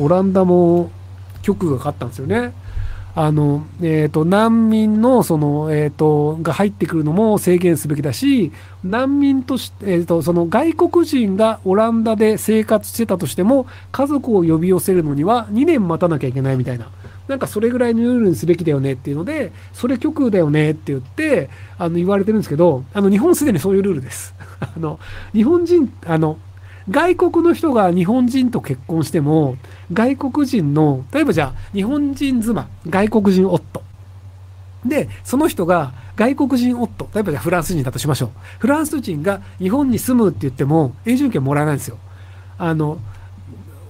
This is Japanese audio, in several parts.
オランダも局が勝ったんですよね。あの、えっ、ー、と、難民の、その、えっ、ー、と、が入ってくるのも制限すべきだし、難民として、えっ、ー、と、その外国人がオランダで生活してたとしても、家族を呼び寄せるのには2年待たなきゃいけないみたいな。なんかそれぐらいのルールにすべきだよねっていうので、それ極右だよねって言って、あの、言われてるんですけど、あの、日本すでにそういうルールです。あの、日本人、あの、外国の人が日本人と結婚しても、外国人の、例えばじゃあ、日本人妻、外国人夫。で、その人が外国人夫、例えばじゃあフランス人だとしましょう。フランス人が日本に住むって言っても、永住権もらえないんですよ。あの、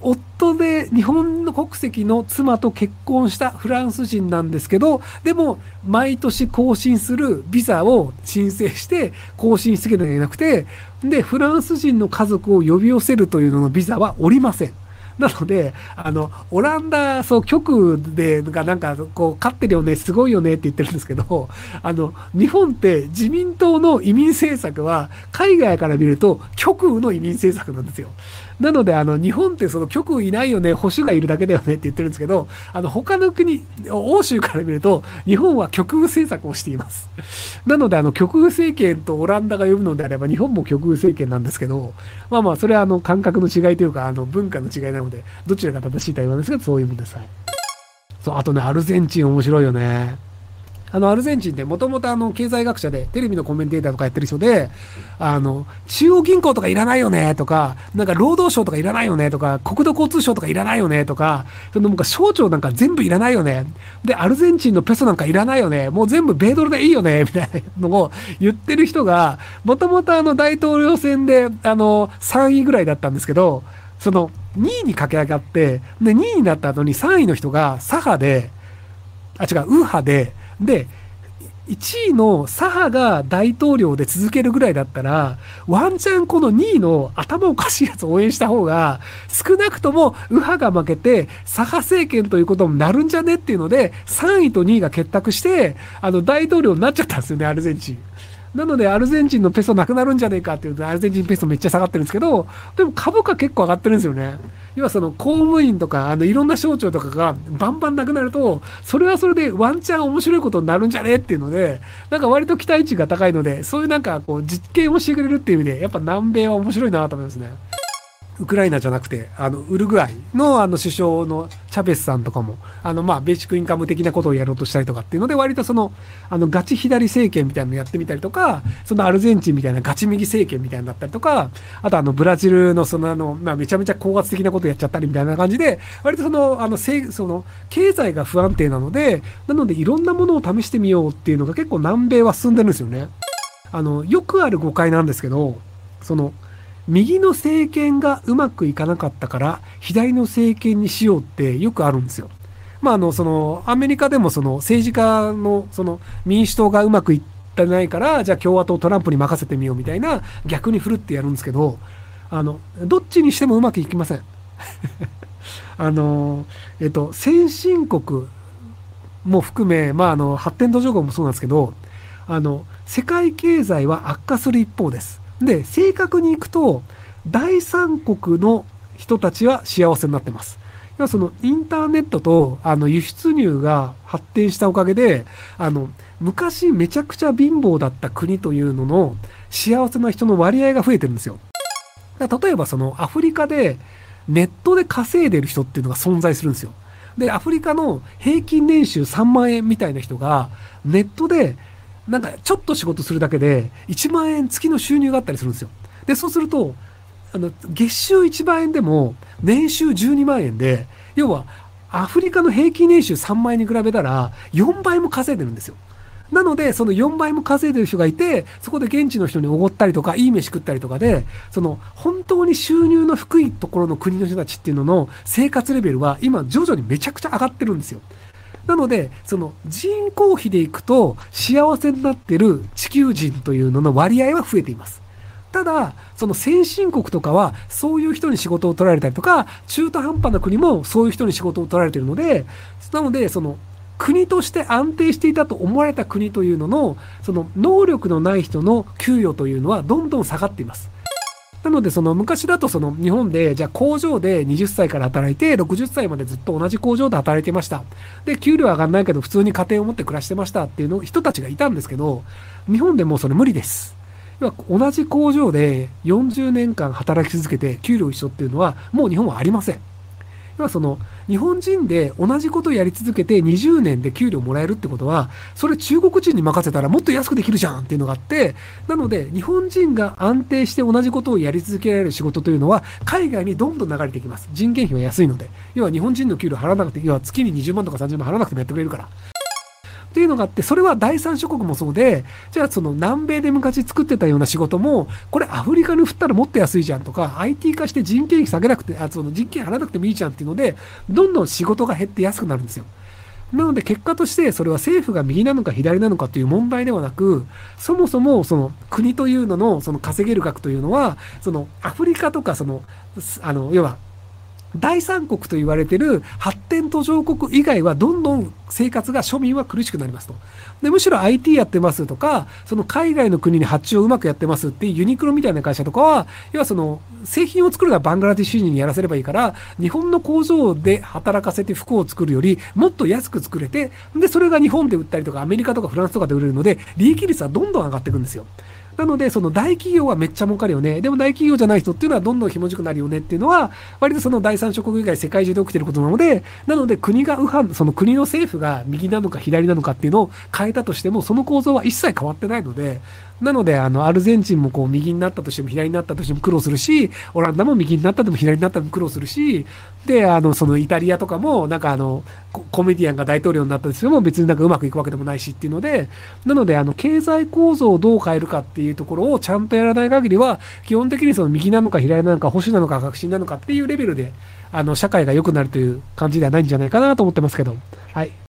夫で日本の国籍の妻と結婚したフランス人なんですけど、でも毎年更新するビザを申請して更新し続けなきゃいけなくて、で、フランス人の家族を呼び寄せるというののビザはおりません。なので、あの、オランダ、そう、局で、がなんか、こう、勝ってるよね、すごいよねって言ってるんですけど、あの、日本って自民党の移民政策は、海外から見ると、極右の移民政策なんですよ。なので、あの、日本ってその極右いないよね、保守がいるだけだよねって言ってるんですけど、あの、他の国、欧州から見ると、日本は極右政策をしています。なので、あの、極右政権とオランダが呼ぶのであれば、日本も極右政権なんですけど、まあまあ、それはあの、感覚の違いというか、あの、文化の違いなので、どちらが正しいとは言わないですが、そういう意味です。はい。そう、あとね、アルゼンチン面白いよね。あの、アルゼンチンってもともとあの、経済学者で、テレビのコメンテーターとかやってる人で、あの、中央銀行とかいらないよねとか、なんか労働省とかいらないよねとか、国土交通省とかいらないよねとか、そのなんか省庁なんか全部いらないよね。で、アルゼンチンのペソなんかいらないよね。もう全部米ドルでいいよね、みたいなのを言ってる人が、もともとあの、大統領選で、あの、3位ぐらいだったんですけど、その、2位に駆け上がって、で、2位になった後に3位の人が左派で、あ、違う、右派で、で、1位の左派が大統領で続けるぐらいだったら、ワンチャンこの2位の頭おかしいやつを応援した方が、少なくとも右派が負けて、左派政権ということになるんじゃねっていうので、3位と2位が結託して、あの、大統領になっちゃったんですよね、アルゼンチン。なので、アルゼンチンのペソなくなるんじゃねえかっていうと、アルゼンチンペソめっちゃ下がってるんですけど、でも株価結構上がってるんですよね。要はその公務員とか、あの、いろんな省庁とかがバンバンなくなると、それはそれでワンチャン面白いことになるんじゃねえっていうので、なんか割と期待値が高いので、そういうなんかこう実験をしてくれるっていう意味で、やっぱ南米は面白いなと思いますね。ウクライナじゃなくて、あの、ウルグアイのあの首相のチャベスさんとかも、あの、まあ、ベーシックインカム的なことをやろうとしたりとかっていうので、割とその、あの、ガチ左政権みたいなのやってみたりとか、そのアルゼンチンみたいなガチ右政権みたいになったりとか、あとあの、ブラジルのそのあの、まあ、めちゃめちゃ高圧的なことやっちゃったりみたいな感じで、割とその、あの、せその、経済が不安定なので、なのでいろんなものを試してみようっていうのが結構南米は進んでるんですよね。あの、よくある誤解なんですけど、その、右の政権がうまくいかなかったから、左の政権にしようってよくあるんですよ。まあ、あの、その、アメリカでもその政治家の、その、民主党がうまくいってないから、じゃあ共和党トランプに任せてみようみたいな、逆に振るってやるんですけど、あの、どっちにしてもうまくいきません。あの、えっと、先進国も含め、まあ、あの、発展途上国もそうなんですけど、あの、世界経済は悪化する一方です。で、正確にいくと、第三国の人たちは幸せになってます。要はそのインターネットとあの輸出入が発展したおかげで、あの、昔めちゃくちゃ貧乏だった国というのの幸せな人の割合が増えてるんですよ。例えばそのアフリカでネットで稼いでる人っていうのが存在するんですよ。で、アフリカの平均年収3万円みたいな人がネットでなんかちょっと仕事するだけで1万円月の収入があったりするんですよ。で、そうすると、あの、月収1万円でも年収12万円で、要はアフリカの平均年収3万円に比べたら4倍も稼いでるんですよ。なので、その4倍も稼いでる人がいて、そこで現地の人におごったりとか、いい飯食ったりとかで、その、本当に収入の低いところの国の人たちっていうのの生活レベルは、今徐々にめちゃくちゃ上がってるんですよ。なので、その人口比でいくと幸せになってる地球人というのの割合は増えています。ただ、その先進国とかはそういう人に仕事を取られたりとか、中途半端な国もそういう人に仕事を取られているので、なので、その国として安定していたと思われた国というのの、その能力のない人の給与というのはどんどん下がっています。なので、その昔だとその日本で、じゃあ工場で20歳から働いて、60歳までずっと同じ工場で働いてました。で、給料上がんないけど普通に家庭を持って暮らしてましたっていうの人たちがいたんですけど、日本でもうそれ無理です。要は同じ工場で40年間働き続けて給料一緒っていうのはもう日本はありません。要はその日本人で同じことやり続けて20年で給料もらえるってことは、それ中国人に任せたらもっと安くできるじゃんっていうのがあって、なので日本人が安定して同じことをやり続けられる仕事というのは海外にどんどん流れていきます。人件費は安いので。要は日本人の給料払わなくて、要は月に20万とか30万払わなくてもやってくれるから。のがあって、それは第三諸国もそうで、じゃあその南米で昔作ってたような仕事も、これアフリカに振ったらもっと安いじゃんとか、IT 化して人件費下げなくて、あその人件払わなくてもいいじゃんっていうので、どんどん仕事が減って安くなるんですよ。なので結果としてそれは政府が右なのか左なのかという問題ではなく、そもそもその国というののその稼げる額というのは、そのアフリカとかその、あの、要は第三国と言われてる発展途上国以外はどんどん生活が庶民は苦しくなりますと。で、むしろ IT やってますとか、その海外の国に発注をうまくやってますっていうユニクロみたいな会社とかは、要はその製品を作るのはバングラデシュ人にやらせればいいから、日本の工場で働かせて服を作るよりもっと安く作れて、で、それが日本で売ったりとかアメリカとかフランスとかで売れるので、利益率はどんどん上がっていくんですよ。なので、その大企業はめっちゃ儲かるよね。でも大企業じゃない人っていうのはどんどんひもじくなるよねっていうのは、割とその第三諸国以外世界中で起きてることなので、なので国が右派、その国の政府が右なのか左なのかっていうのを変えたとしても、その構造は一切変わってないので、なので、あの、アルゼンチンもこう、右になったとしても左になったとしても苦労するし、オランダも右になったでも左になったでも苦労するし、で、あの、そのイタリアとかも、なんかあの、コメディアンが大統領になったとしても別になんかうまくいくわけでもないしっていうので、なので、あの、経済構造をどう変えるかっていうところをちゃんとやらない限りは、基本的にその右なのか左なのか保守なのか革新なのかっていうレベルで、あの、社会が良くなるという感じではないんじゃないかなと思ってますけど、はい。